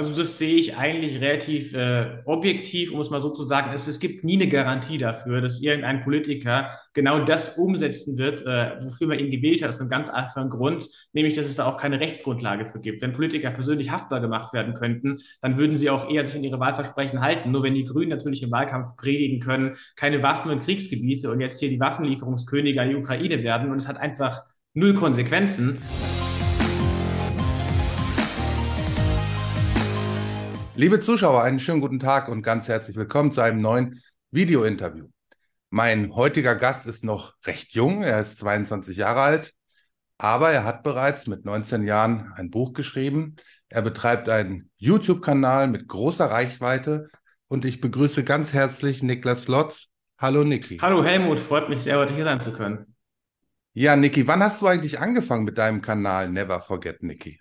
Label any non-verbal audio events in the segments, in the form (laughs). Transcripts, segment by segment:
Also das sehe ich eigentlich relativ äh, objektiv, um es mal so zu sagen. Es, es gibt nie eine Garantie dafür, dass irgendein Politiker genau das umsetzen wird, äh, wofür man ihn gewählt hat, aus einem ganz einfachen Grund, nämlich dass es da auch keine Rechtsgrundlage für gibt. Wenn Politiker persönlich haftbar gemacht werden könnten, dann würden sie auch eher sich an ihre Wahlversprechen halten. Nur wenn die Grünen natürlich im Wahlkampf predigen können, keine Waffen in Kriegsgebiete und jetzt hier die Waffenlieferungskönige an die Ukraine werden und es hat einfach null Konsequenzen. Liebe Zuschauer, einen schönen guten Tag und ganz herzlich willkommen zu einem neuen Video-Interview. Mein heutiger Gast ist noch recht jung, er ist 22 Jahre alt, aber er hat bereits mit 19 Jahren ein Buch geschrieben. Er betreibt einen YouTube-Kanal mit großer Reichweite und ich begrüße ganz herzlich Niklas Lotz. Hallo Niki. Hallo Helmut, freut mich sehr, heute hier sein zu können. Ja, Niki, wann hast du eigentlich angefangen mit deinem Kanal Never Forget Niki?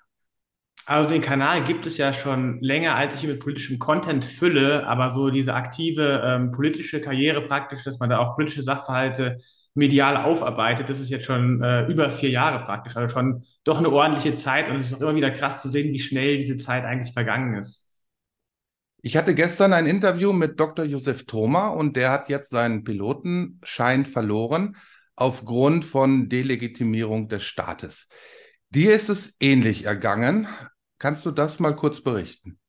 Also den Kanal gibt es ja schon länger, als ich mit politischem Content fülle, aber so diese aktive ähm, politische Karriere praktisch, dass man da auch politische Sachverhalte medial aufarbeitet, das ist jetzt schon äh, über vier Jahre praktisch, also schon doch eine ordentliche Zeit und es ist auch immer wieder krass zu sehen, wie schnell diese Zeit eigentlich vergangen ist. Ich hatte gestern ein Interview mit Dr. Josef Thoma und der hat jetzt seinen Pilotenschein verloren aufgrund von Delegitimierung des Staates. Dir ist es ähnlich ergangen. Kannst du das mal kurz berichten?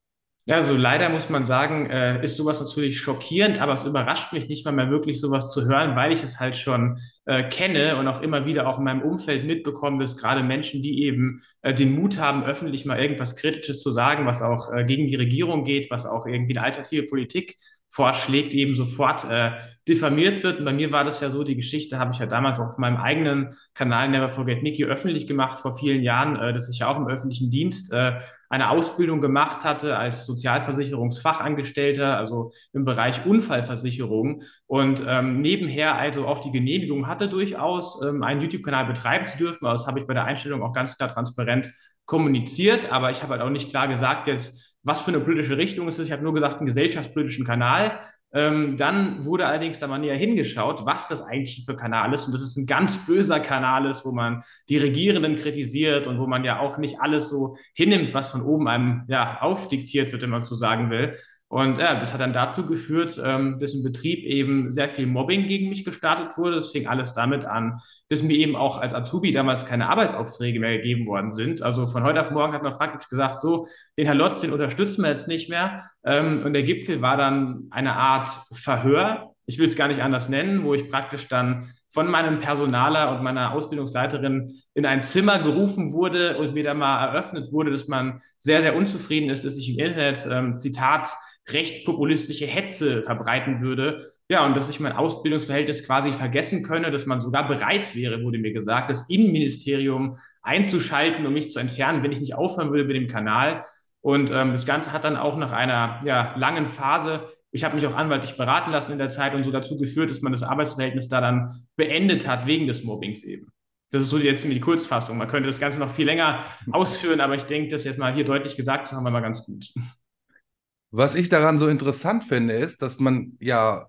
Ja, also leider muss man sagen, äh, ist sowas natürlich schockierend, aber es überrascht mich nicht mal mehr wirklich sowas zu hören, weil ich es halt schon äh, kenne und auch immer wieder auch in meinem Umfeld mitbekomme, dass gerade Menschen, die eben äh, den Mut haben, öffentlich mal irgendwas Kritisches zu sagen, was auch äh, gegen die Regierung geht, was auch irgendwie eine alternative Politik vorschlägt, eben sofort äh, diffamiert wird. Und bei mir war das ja so, die Geschichte habe ich ja damals auch auf meinem eigenen Kanal Never Forget Nikki öffentlich gemacht vor vielen Jahren, äh, dass ich ja auch im öffentlichen Dienst äh, eine Ausbildung gemacht hatte als Sozialversicherungsfachangestellter, also im Bereich Unfallversicherung und ähm, nebenher also auch die Genehmigung hatte durchaus, ähm, einen YouTube-Kanal betreiben zu dürfen. Also das habe ich bei der Einstellung auch ganz klar transparent kommuniziert, aber ich habe halt auch nicht klar gesagt jetzt, was für eine politische Richtung es ist. Ich habe nur gesagt, einen gesellschaftspolitischen Kanal. Ähm, dann wurde allerdings da mal näher hingeschaut, was das eigentlich für Kanal ist. Und das ist ein ganz böser Kanal ist, wo man die Regierenden kritisiert und wo man ja auch nicht alles so hinnimmt, was von oben einem ja aufdiktiert wird, wenn man so sagen will. Und ja, das hat dann dazu geführt, ähm, dass im Betrieb eben sehr viel Mobbing gegen mich gestartet wurde. Es fing alles damit an, dass mir eben auch als Azubi damals keine Arbeitsaufträge mehr gegeben worden sind. Also von heute auf morgen hat man praktisch gesagt, so, den Herr Lotz, den unterstützen wir jetzt nicht mehr. Ähm, und der Gipfel war dann eine Art Verhör. Ich will es gar nicht anders nennen, wo ich praktisch dann von meinem Personaler und meiner Ausbildungsleiterin in ein Zimmer gerufen wurde und mir dann mal eröffnet wurde, dass man sehr, sehr unzufrieden ist, dass ich im Internet, ähm, Zitat, rechtspopulistische Hetze verbreiten würde. Ja, und dass ich mein Ausbildungsverhältnis quasi vergessen könne, dass man sogar bereit wäre, wurde mir gesagt, das Innenministerium einzuschalten, um mich zu entfernen, wenn ich nicht aufhören würde mit dem Kanal. Und ähm, das Ganze hat dann auch nach einer ja, langen Phase, ich habe mich auch anwaltlich beraten lassen in der Zeit und so dazu geführt, dass man das Arbeitsverhältnis da dann beendet hat, wegen des Mobbings eben. Das ist so jetzt die Kurzfassung. Man könnte das Ganze noch viel länger ausführen, aber ich denke, das jetzt mal hier deutlich gesagt zu haben, wir mal ganz gut. Was ich daran so interessant finde, ist, dass man ja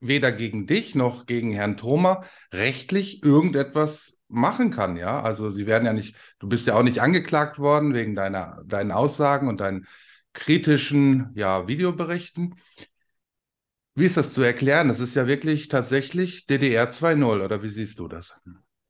weder gegen dich noch gegen Herrn Thoma rechtlich irgendetwas machen kann, ja. Also sie werden ja nicht, du bist ja auch nicht angeklagt worden wegen deiner, deinen Aussagen und deinen kritischen ja, Videoberichten. Wie ist das zu erklären? Das ist ja wirklich tatsächlich DDR 2.0, oder wie siehst du das?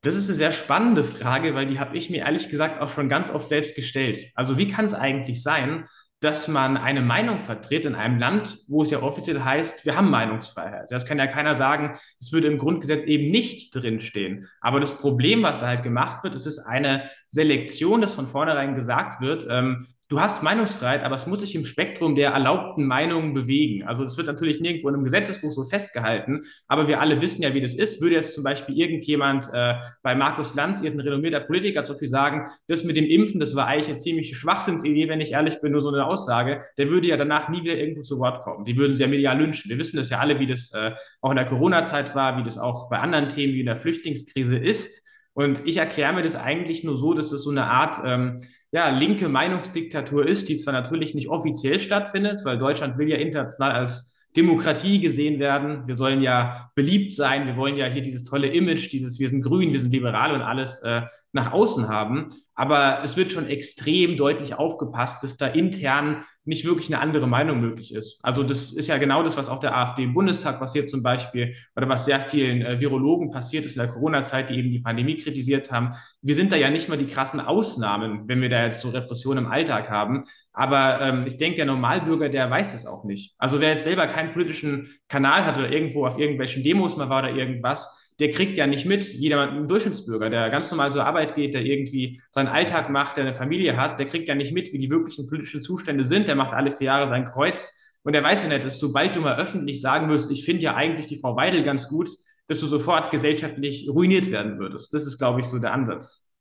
Das ist eine sehr spannende Frage, weil die habe ich mir ehrlich gesagt auch schon ganz oft selbst gestellt. Also wie kann es eigentlich sein, dass man eine Meinung vertritt in einem Land, wo es ja offiziell heißt, wir haben Meinungsfreiheit. Das kann ja keiner sagen, das würde im Grundgesetz eben nicht drinstehen. Aber das Problem, was da halt gemacht wird, es ist eine Selektion, dass von vornherein gesagt wird, ähm, du hast Meinungsfreiheit, aber es muss sich im Spektrum der erlaubten Meinungen bewegen. Also es wird natürlich nirgendwo in einem Gesetzesbuch so festgehalten, aber wir alle wissen ja, wie das ist. Würde jetzt zum Beispiel irgendjemand äh, bei Markus Lanz, irgendein renommierter Politiker, so viel sagen, das mit dem Impfen, das war eigentlich eine ziemliche Schwachsinnsidee, wenn ich ehrlich bin, nur so eine Aussage, der würde ja danach nie wieder irgendwo zu Wort kommen. Die würden sie ja medial lynchen. Wir wissen das ja alle, wie das äh, auch in der Corona-Zeit war, wie das auch bei anderen Themen wie in der Flüchtlingskrise ist. Und ich erkläre mir das eigentlich nur so, dass es so eine Art ähm, ja, linke Meinungsdiktatur ist, die zwar natürlich nicht offiziell stattfindet, weil Deutschland will ja international als Demokratie gesehen werden. Wir sollen ja beliebt sein. Wir wollen ja hier dieses tolle Image, dieses wir sind grün, wir sind liberal und alles äh, nach außen haben. Aber es wird schon extrem deutlich aufgepasst, dass da intern nicht wirklich eine andere Meinung möglich ist. Also das ist ja genau das, was auch der AfD im Bundestag passiert zum Beispiel oder was sehr vielen äh, Virologen passiert ist in der Corona-Zeit, die eben die Pandemie kritisiert haben. Wir sind da ja nicht mal die krassen Ausnahmen, wenn wir da jetzt so Repression im Alltag haben. Aber ähm, ich denke, der Normalbürger, der weiß das auch nicht. Also wer jetzt selber keinen politischen Kanal hat oder irgendwo auf irgendwelchen Demos mal war oder irgendwas, der kriegt ja nicht mit, jeder ein Durchschnittsbürger, der ganz normal zur Arbeit geht, der irgendwie seinen Alltag macht, der eine Familie hat, der kriegt ja nicht mit, wie die wirklichen politischen Zustände sind. Der macht alle vier Jahre sein Kreuz. Und der weiß ja nicht, dass sobald du mal öffentlich sagen wirst, ich finde ja eigentlich die Frau Weidel ganz gut, dass du sofort gesellschaftlich ruiniert werden würdest. Das ist, glaube ich, so der Ansatz.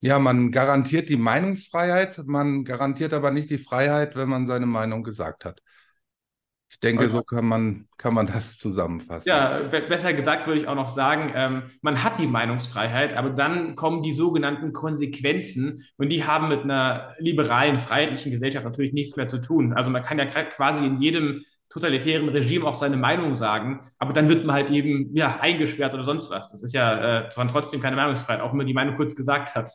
Ja, man garantiert die Meinungsfreiheit, man garantiert aber nicht die Freiheit, wenn man seine Meinung gesagt hat. Ich denke, so kann man, kann man das zusammenfassen. Ja, besser gesagt würde ich auch noch sagen, ähm, man hat die Meinungsfreiheit, aber dann kommen die sogenannten Konsequenzen und die haben mit einer liberalen, freiheitlichen Gesellschaft natürlich nichts mehr zu tun. Also man kann ja quasi in jedem totalitären Regime auch seine Meinung sagen, aber dann wird man halt eben ja eingesperrt oder sonst was. Das ist ja äh, trotzdem keine Meinungsfreiheit, auch wenn man die Meinung kurz gesagt hat.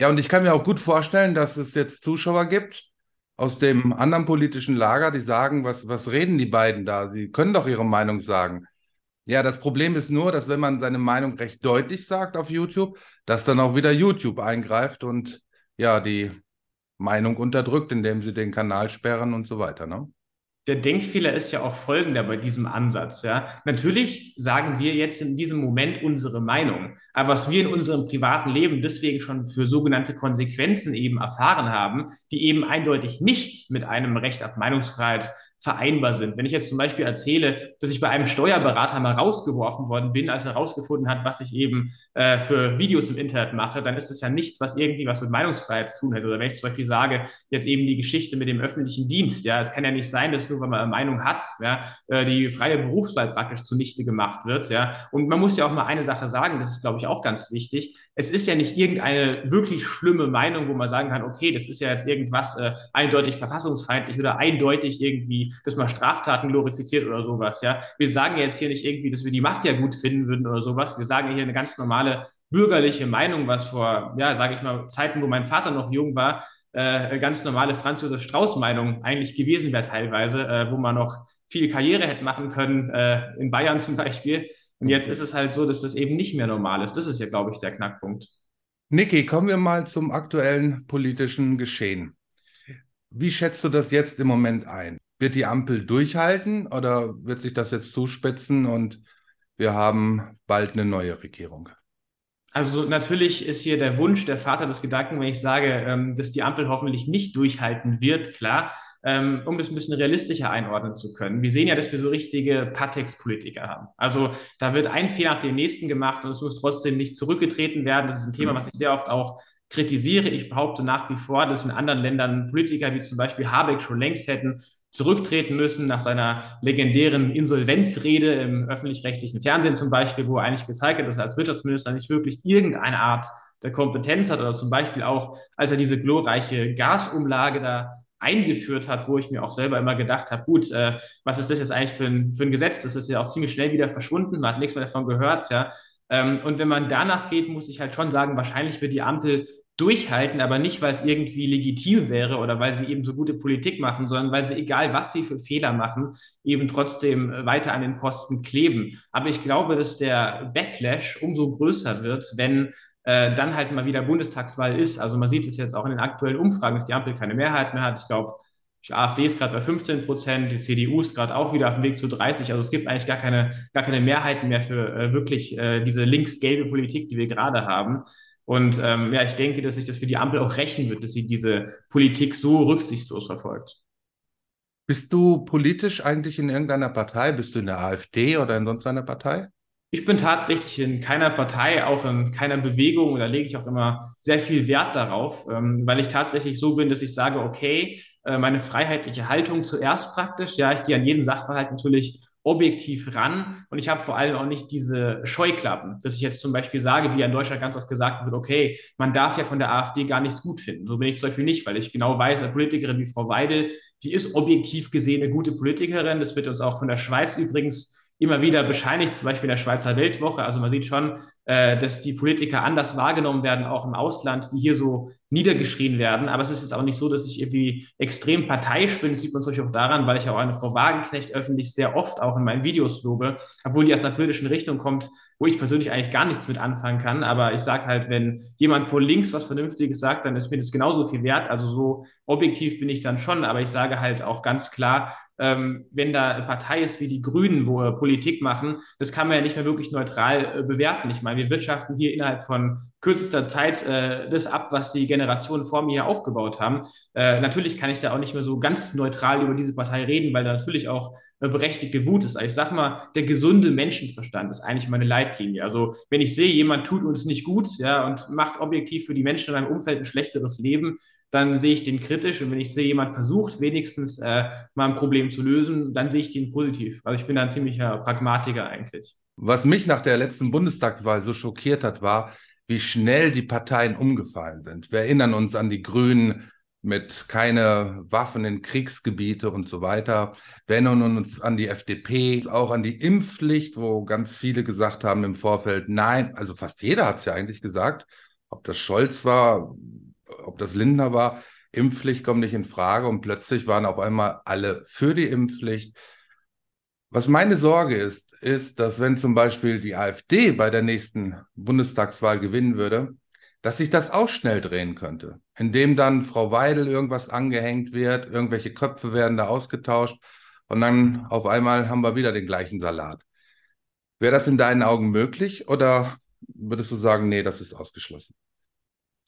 Ja, und ich kann mir auch gut vorstellen, dass es jetzt Zuschauer gibt, aus dem anderen politischen Lager, die sagen, was, was reden die beiden da? Sie können doch ihre Meinung sagen. Ja, das Problem ist nur, dass wenn man seine Meinung recht deutlich sagt auf YouTube, dass dann auch wieder YouTube eingreift und ja, die Meinung unterdrückt, indem sie den Kanal sperren und so weiter. Ne? Der Denkfehler ist ja auch folgender bei diesem Ansatz. Ja? Natürlich sagen wir jetzt in diesem Moment unsere Meinung, aber was wir in unserem privaten Leben deswegen schon für sogenannte Konsequenzen eben erfahren haben, die eben eindeutig nicht mit einem Recht auf Meinungsfreiheit vereinbar sind. Wenn ich jetzt zum Beispiel erzähle, dass ich bei einem Steuerberater mal rausgeworfen worden bin, als er herausgefunden hat, was ich eben äh, für Videos im Internet mache, dann ist das ja nichts, was irgendwie was mit Meinungsfreiheit zu tun hat. Oder wenn ich zum Beispiel sage, jetzt eben die Geschichte mit dem öffentlichen Dienst, ja, es kann ja nicht sein, dass nur, weil man eine Meinung hat, ja, äh, die freie Berufswahl praktisch zunichte gemacht wird, ja. Und man muss ja auch mal eine Sache sagen, das ist, glaube ich, auch ganz wichtig. Es ist ja nicht irgendeine wirklich schlimme Meinung, wo man sagen kann, okay, das ist ja jetzt irgendwas äh, eindeutig verfassungsfeindlich oder eindeutig irgendwie dass man Straftaten glorifiziert oder sowas. Ja, wir sagen jetzt hier nicht irgendwie, dass wir die Mafia gut finden würden oder sowas. Wir sagen hier eine ganz normale bürgerliche Meinung, was vor, ja, sage ich mal, Zeiten, wo mein Vater noch jung war, äh, ganz normale Franz Josef Strauß Meinung eigentlich gewesen wäre teilweise, äh, wo man noch viel Karriere hätte machen können, äh, in Bayern zum Beispiel. Und jetzt ist es halt so, dass das eben nicht mehr normal ist. Das ist ja, glaube ich, der Knackpunkt. Niki, kommen wir mal zum aktuellen politischen Geschehen. Wie schätzt du das jetzt im Moment ein? Wird die Ampel durchhalten oder wird sich das jetzt zuspitzen und wir haben bald eine neue Regierung? Also natürlich ist hier der Wunsch, der Vater des Gedanken, wenn ich sage, ähm, dass die Ampel hoffentlich nicht durchhalten wird, klar, ähm, um das ein bisschen realistischer einordnen zu können. Wir sehen ja, dass wir so richtige Patex-Politiker haben. Also da wird ein Fehler nach dem nächsten gemacht und es muss trotzdem nicht zurückgetreten werden. Das ist ein Thema, mhm. was ich sehr oft auch kritisiere. Ich behaupte nach wie vor, dass in anderen Ländern Politiker wie zum Beispiel Habeck schon längst hätten zurücktreten müssen nach seiner legendären Insolvenzrede im öffentlich-rechtlichen Fernsehen zum Beispiel, wo er eigentlich gezeigt hat, dass er als Wirtschaftsminister nicht wirklich irgendeine Art der Kompetenz hat oder zum Beispiel auch, als er diese glorreiche Gasumlage da eingeführt hat, wo ich mir auch selber immer gedacht habe, gut, äh, was ist das jetzt eigentlich für ein, für ein Gesetz? Das ist ja auch ziemlich schnell wieder verschwunden, man hat nichts mehr davon gehört, ja. Ähm, und wenn man danach geht, muss ich halt schon sagen, wahrscheinlich wird die Ampel durchhalten, aber nicht, weil es irgendwie legitim wäre oder weil sie eben so gute Politik machen, sondern weil sie, egal was sie für Fehler machen, eben trotzdem weiter an den Posten kleben. Aber ich glaube, dass der Backlash umso größer wird, wenn äh, dann halt mal wieder Bundestagswahl ist. Also man sieht es jetzt auch in den aktuellen Umfragen, dass die Ampel keine Mehrheit mehr hat. Ich glaube, die AfD ist gerade bei 15 Prozent, die CDU ist gerade auch wieder auf dem Weg zu 30. Also es gibt eigentlich gar keine, gar keine Mehrheiten mehr für äh, wirklich äh, diese links-gelbe Politik, die wir gerade haben. Und ähm, ja, ich denke, dass sich das für die Ampel auch rächen wird, dass sie diese Politik so rücksichtslos verfolgt. Bist du politisch eigentlich in irgendeiner Partei? Bist du in der AfD oder in sonst einer Partei? Ich bin tatsächlich in keiner Partei, auch in keiner Bewegung. Da lege ich auch immer sehr viel Wert darauf, ähm, weil ich tatsächlich so bin, dass ich sage, okay, äh, meine freiheitliche Haltung zuerst praktisch. Ja, ich gehe an jeden Sachverhalt natürlich objektiv ran und ich habe vor allem auch nicht diese Scheuklappen, dass ich jetzt zum Beispiel sage, wie in Deutschland ganz oft gesagt wird, okay, man darf ja von der AfD gar nichts gut finden. So bin ich zum Beispiel nicht, weil ich genau weiß, eine Politikerin wie Frau Weidel, die ist objektiv gesehen eine gute Politikerin. Das wird uns auch von der Schweiz übrigens immer wieder bescheinigt, zum Beispiel in der Schweizer Weltwoche. Also man sieht schon, äh, dass die Politiker anders wahrgenommen werden, auch im Ausland, die hier so niedergeschrien werden. Aber es ist jetzt auch nicht so, dass ich irgendwie extrem parteiisch bin. Das sieht man Beispiel auch daran, weil ich auch eine Frau Wagenknecht öffentlich sehr oft auch in meinen Videos lobe, obwohl die aus einer politischen Richtung kommt, wo ich persönlich eigentlich gar nichts mit anfangen kann. Aber ich sage halt, wenn jemand vor links was Vernünftiges sagt, dann ist mir das genauso viel wert. Also so objektiv bin ich dann schon, aber ich sage halt auch ganz klar, ähm, wenn da eine Partei ist wie die Grünen, wo Politik machen, das kann man ja nicht mehr wirklich neutral äh, bewerten. Ich meine, wir wirtschaften hier innerhalb von kürzester Zeit äh, das ab, was die Generationen vor mir hier aufgebaut haben. Äh, natürlich kann ich da auch nicht mehr so ganz neutral über diese Partei reden, weil da natürlich auch eine berechtigte Wut ist. Also ich sag mal, der gesunde Menschenverstand ist eigentlich meine Leitlinie. Also wenn ich sehe, jemand tut uns nicht gut, ja, und macht objektiv für die Menschen in meinem Umfeld ein schlechteres Leben, dann sehe ich den kritisch. Und wenn ich sehe, jemand versucht, wenigstens äh, mal ein Problem zu lösen, dann sehe ich den positiv. Also ich bin da ein ziemlicher Pragmatiker eigentlich. Was mich nach der letzten Bundestagswahl so schockiert hat, war, wie schnell die Parteien umgefallen sind. Wir erinnern uns an die Grünen mit keine Waffen in Kriegsgebiete und so weiter. Wir erinnern uns an die FDP, auch an die Impfpflicht, wo ganz viele gesagt haben im Vorfeld, nein, also fast jeder hat es ja eigentlich gesagt, ob das Scholz war, ob das Lindner war, Impfpflicht kommt nicht in Frage und plötzlich waren auf einmal alle für die Impfpflicht. Was meine Sorge ist, ist, dass wenn zum Beispiel die AfD bei der nächsten Bundestagswahl gewinnen würde, dass sich das auch schnell drehen könnte, indem dann Frau Weidel irgendwas angehängt wird, irgendwelche Köpfe werden da ausgetauscht und dann auf einmal haben wir wieder den gleichen Salat. Wäre das in deinen Augen möglich oder würdest du sagen, nee, das ist ausgeschlossen?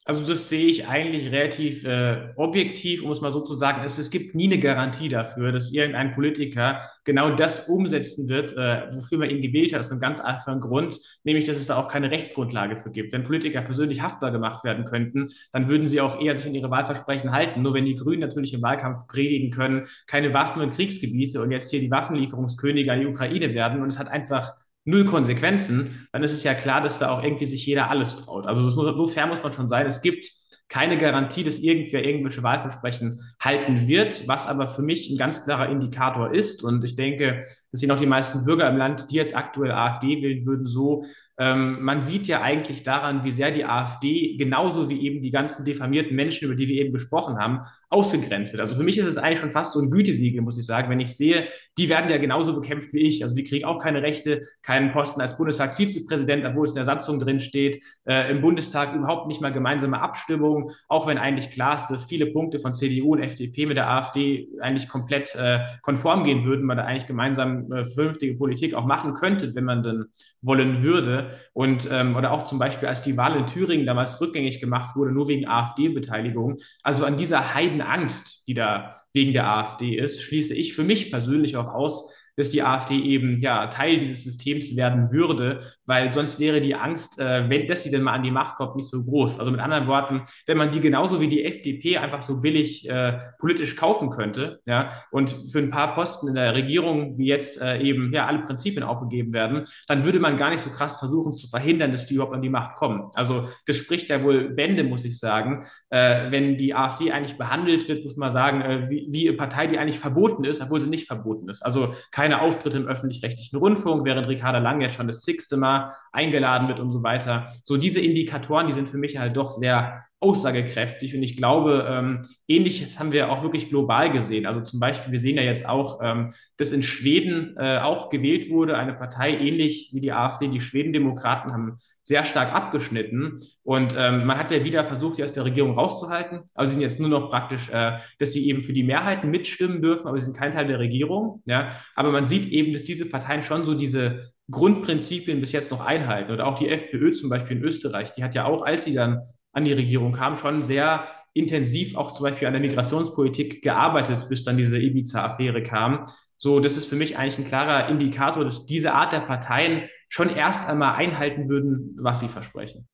Also das sehe ich eigentlich relativ äh, objektiv, um es mal so zu sagen. Es, es gibt nie eine Garantie dafür, dass irgendein Politiker genau das umsetzen wird, äh, wofür man ihn gewählt hat. Das ist ein ganz einfacher Grund, nämlich dass es da auch keine Rechtsgrundlage für gibt. Wenn Politiker persönlich haftbar gemacht werden könnten, dann würden sie auch eher sich an ihre Wahlversprechen halten. Nur wenn die Grünen natürlich im Wahlkampf predigen können, keine Waffen in Kriegsgebiete und jetzt hier die Waffenlieferungskönige an die Ukraine werden und es hat einfach null Konsequenzen, dann ist es ja klar, dass da auch irgendwie sich jeder alles traut. Also muss, so fair muss man schon sein. Es gibt keine Garantie, dass irgendwer irgendwelche Wahlversprechen halten wird, was aber für mich ein ganz klarer Indikator ist. Und ich denke, dass sind auch die meisten Bürger im Land, die jetzt aktuell AfD wählen würden, so ähm, man sieht ja eigentlich daran, wie sehr die AfD, genauso wie eben die ganzen diffamierten Menschen, über die wir eben gesprochen haben, ausgegrenzt wird. Also für mich ist es eigentlich schon fast so ein Gütesiegel, muss ich sagen, wenn ich sehe, die werden ja genauso bekämpft wie ich. Also die kriegen auch keine Rechte, keinen Posten als Bundestagsvizepräsident, obwohl es in der Satzung drin steht, äh, im Bundestag überhaupt nicht mal gemeinsame Abstimmung, auch wenn eigentlich klar ist, dass viele Punkte von CDU und FDP mit der AfD eigentlich komplett äh, konform gehen würden, man da eigentlich gemeinsam äh, vernünftige Politik auch machen könnte, wenn man denn wollen würde. Und ähm, oder auch zum Beispiel, als die Wahl in Thüringen damals rückgängig gemacht wurde, nur wegen AfD-Beteiligung. Also an dieser Heidenangst, die da wegen der AfD ist, schließe ich für mich persönlich auch aus, dass die AfD eben ja Teil dieses Systems werden würde, weil sonst wäre die Angst, äh, wenn, dass sie denn mal an die Macht kommt, nicht so groß. Also mit anderen Worten, wenn man die genauso wie die FDP einfach so billig äh, politisch kaufen könnte, ja, und für ein paar Posten in der Regierung, wie jetzt äh, eben ja alle Prinzipien aufgegeben werden, dann würde man gar nicht so krass versuchen zu verhindern, dass die überhaupt an die Macht kommen. Also das spricht ja wohl Bände, muss ich sagen. Äh, wenn die AfD eigentlich behandelt wird, muss man sagen, äh, wie, wie eine Partei, die eigentlich verboten ist, obwohl sie nicht verboten ist. Also kein keine Auftritte im öffentlich-rechtlichen Rundfunk, während Ricarda Lang jetzt schon das sechste Mal eingeladen wird und so weiter. So diese Indikatoren, die sind für mich halt doch sehr aussagekräftig. Und ich glaube, ähm, ähnliches haben wir auch wirklich global gesehen. Also zum Beispiel, wir sehen ja jetzt auch, ähm, dass in Schweden äh, auch gewählt wurde, eine Partei ähnlich wie die AfD. Die Schwedendemokraten haben sehr stark abgeschnitten. Und ähm, man hat ja wieder versucht, sie aus der Regierung rauszuhalten. Also sie sind jetzt nur noch praktisch, äh, dass sie eben für die Mehrheiten mitstimmen dürfen, aber sie sind kein Teil der Regierung. Ja? Aber man sieht eben, dass diese Parteien schon so diese Grundprinzipien bis jetzt noch einhalten. Oder auch die FPÖ zum Beispiel in Österreich, die hat ja auch, als sie dann an die Regierung kam, schon sehr intensiv auch zum Beispiel an der Migrationspolitik gearbeitet, bis dann diese Ibiza-Affäre kam. So, das ist für mich eigentlich ein klarer Indikator, dass diese Art der Parteien schon erst einmal einhalten würden, was sie versprechen.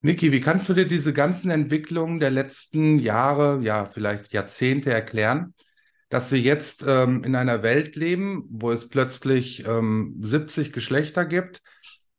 Niki, wie kannst du dir diese ganzen Entwicklungen der letzten Jahre, ja, vielleicht Jahrzehnte erklären, dass wir jetzt ähm, in einer Welt leben, wo es plötzlich ähm, 70 Geschlechter gibt,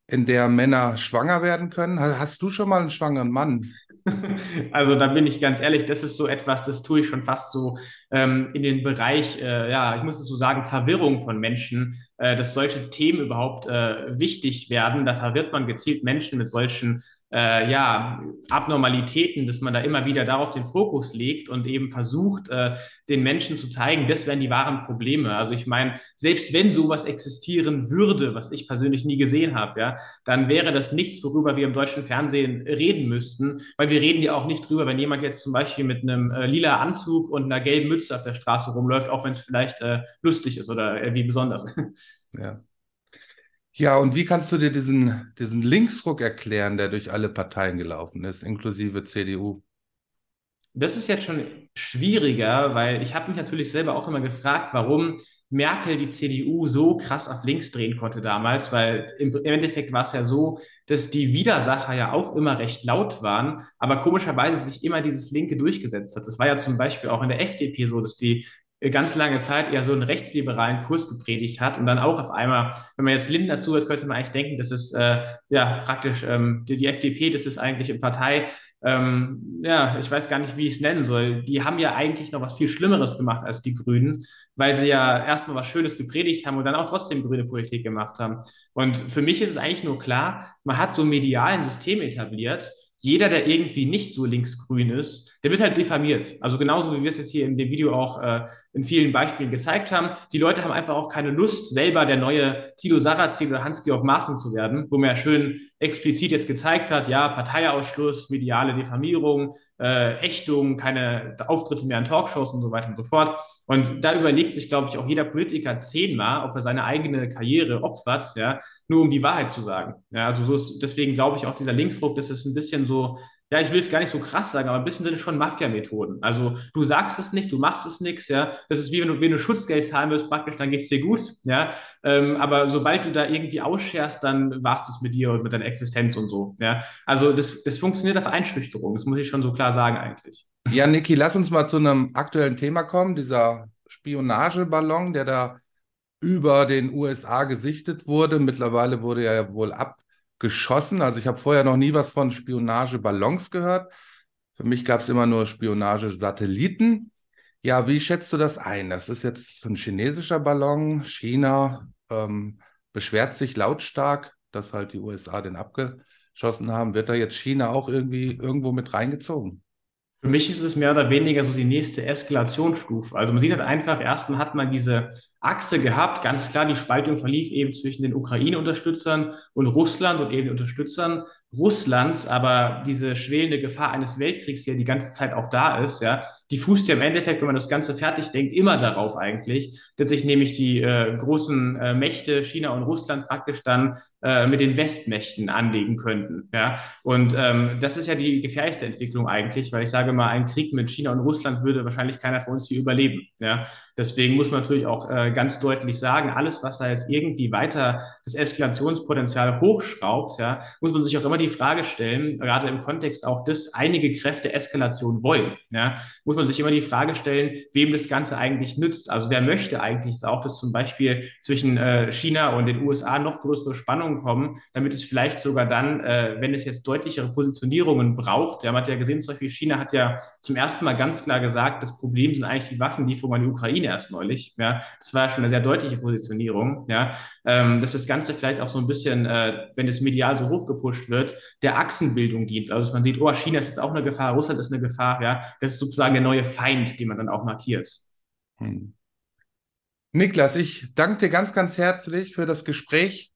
in der Männer schwanger werden können. Hast du schon mal einen schwangeren Mann (laughs) Also da bin ich ganz ehrlich, das ist so etwas, das tue ich schon fast so ähm, in den Bereich, äh, ja, ich muss es so sagen, Verwirrung von Menschen, äh, dass solche Themen überhaupt äh, wichtig werden. Da verwirrt man gezielt Menschen mit solchen äh, ja, Abnormalitäten, dass man da immer wieder darauf den Fokus legt und eben versucht, äh, den Menschen zu zeigen, das wären die wahren Probleme. Also ich meine, selbst wenn sowas existieren würde, was ich persönlich nie gesehen habe, ja, dann wäre das nichts, worüber wir im deutschen Fernsehen reden müssten, weil wir reden ja auch nicht drüber, wenn jemand jetzt zum Beispiel mit einem äh, lila Anzug und einer gelben Mütze auf der Straße rumläuft, auch wenn es vielleicht äh, lustig ist oder äh, wie besonders. Ja. Ja, und wie kannst du dir diesen, diesen Linksruck erklären, der durch alle Parteien gelaufen ist, inklusive CDU? Das ist jetzt schon schwieriger, weil ich habe mich natürlich selber auch immer gefragt, warum Merkel die CDU so krass auf links drehen konnte damals, weil im, Endeffekt war es ja so, dass die Widersacher ja auch immer recht laut waren, aber komischerweise sich immer dieses Linke durchgesetzt hat. Das war ja zum Beispiel auch in der FDP so, dass die ganz lange Zeit eher so einen rechtsliberalen Kurs gepredigt hat und dann auch auf einmal, wenn man jetzt Lindner zuhört, könnte man eigentlich denken, das ist äh, ja praktisch ähm, die, die, FDP, das ist eigentlich eine Partei, ähm, ja, ich weiß gar nicht, wie ich es nennen soll. Die haben ja eigentlich noch was viel Schlimmeres gemacht als die Grünen, weil sie ja erstmal was Schönes gepredigt haben und dann auch trotzdem grüne Politik gemacht haben. Und für mich ist es eigentlich nur klar, man hat so medialen System etabliert, jeder, der irgendwie nicht so linksgrün ist, der wird halt diffamiert. Also genauso wie wir es jetzt hier in dem Video auch äh, in vielen Beispielen gezeigt haben. Die Leute haben einfach auch keine Lust, selber der neue Thilo Sarrazin oder Hans-Georg Maaßen zu werden, wo man ja schön explizit jetzt gezeigt hat, ja, Parteiausschluss, mediale Diffamierung, äh, Ächtung, keine Auftritte mehr in Talkshows und so weiter und so fort. Und da überlegt sich, glaube ich, auch jeder Politiker zehnmal, ob er seine eigene Karriere opfert, ja, nur um die Wahrheit zu sagen. Ja, also so ist, deswegen glaube ich auch dieser Linksruck, das ist ein bisschen so, ja, ich will es gar nicht so krass sagen, aber ein bisschen sind es schon Mafia-Methoden. Also du sagst es nicht, du machst es nichts, ja. Das ist wie wenn du, wenn du Schutzgeld zahlen willst, praktisch, dann geht es dir gut, ja. Ähm, aber sobald du da irgendwie ausscherst, dann war es mit dir und mit deiner Existenz und so, ja. Also das, das funktioniert auf Einschüchterung, das muss ich schon so klar sagen eigentlich. Ja, Niki, lass uns mal zu einem aktuellen Thema kommen, dieser Spionageballon, der da über den USA gesichtet wurde. Mittlerweile wurde er ja wohl abgeschossen. Also ich habe vorher noch nie was von Spionageballons gehört. Für mich gab es immer nur Spionagesatelliten. Ja, wie schätzt du das ein? Das ist jetzt ein chinesischer Ballon. China ähm, beschwert sich lautstark, dass halt die USA den abgeschossen haben. Wird da jetzt China auch irgendwie irgendwo mit reingezogen? Für mich ist es mehr oder weniger so die nächste Eskalationsstufe. Also man sieht halt einfach, erstmal hat man diese Achse gehabt. Ganz klar, die Spaltung verlief eben zwischen den Ukraine-Unterstützern und Russland und eben den Unterstützern Russlands, aber diese schwelende Gefahr eines Weltkriegs, ja die ganze Zeit auch da ist, ja, die fußt ja im Endeffekt, wenn man das Ganze fertig denkt, immer darauf eigentlich, sich nämlich die äh, großen äh, Mächte, China und Russland, praktisch dann äh, mit den Westmächten anlegen könnten. Ja? Und ähm, das ist ja die gefährlichste Entwicklung eigentlich, weil ich sage mal, ein Krieg mit China und Russland würde wahrscheinlich keiner von uns hier überleben. Ja? Deswegen muss man natürlich auch äh, ganz deutlich sagen, alles, was da jetzt irgendwie weiter das Eskalationspotenzial hochschraubt, ja, muss man sich auch immer die Frage stellen, gerade im Kontext auch, dass einige Kräfte Eskalation wollen, ja, muss man sich immer die Frage stellen, wem das Ganze eigentlich nützt. Also wer möchte eigentlich auch, dass zum Beispiel zwischen äh, China und den USA noch größere Spannungen kommen, damit es vielleicht sogar dann, äh, wenn es jetzt deutlichere Positionierungen braucht, ja, man hat ja gesehen, zum Beispiel China hat ja zum ersten Mal ganz klar gesagt, das Problem sind eigentlich die Waffenlieferungen an die Ukraine erst neulich. Ja, das war schon eine sehr deutliche Positionierung. Ja, ähm, dass das Ganze vielleicht auch so ein bisschen, äh, wenn es medial so hochgepusht wird, der Achsenbildung dient. Also dass man sieht, oh, China ist jetzt auch eine Gefahr, Russland ist eine Gefahr. Ja, das ist sozusagen der neue Feind, den man dann auch markiert. Hm. Niklas, ich danke dir ganz, ganz herzlich für das Gespräch.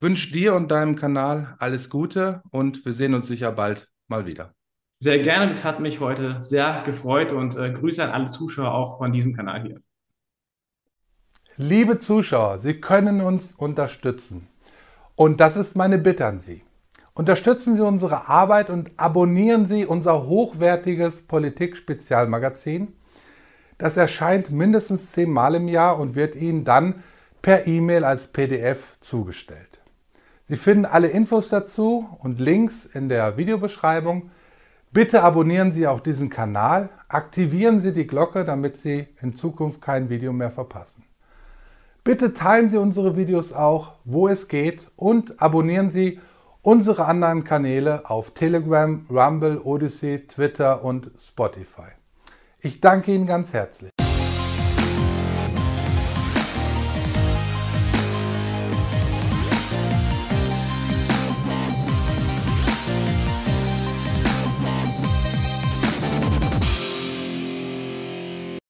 Wünsche dir und deinem Kanal alles Gute und wir sehen uns sicher bald mal wieder. Sehr gerne, das hat mich heute sehr gefreut und äh, Grüße an alle Zuschauer auch von diesem Kanal hier. Liebe Zuschauer, Sie können uns unterstützen. Und das ist meine Bitte an Sie. Unterstützen Sie unsere Arbeit und abonnieren Sie unser hochwertiges Politik-Spezialmagazin. Das erscheint mindestens zehnmal im Jahr und wird Ihnen dann per E-Mail als PDF zugestellt. Sie finden alle Infos dazu und Links in der Videobeschreibung. Bitte abonnieren Sie auch diesen Kanal, aktivieren Sie die Glocke, damit Sie in Zukunft kein Video mehr verpassen. Bitte teilen Sie unsere Videos auch, wo es geht und abonnieren Sie unsere anderen Kanäle auf Telegram, Rumble, Odyssey, Twitter und Spotify. Ich danke Ihnen ganz herzlich.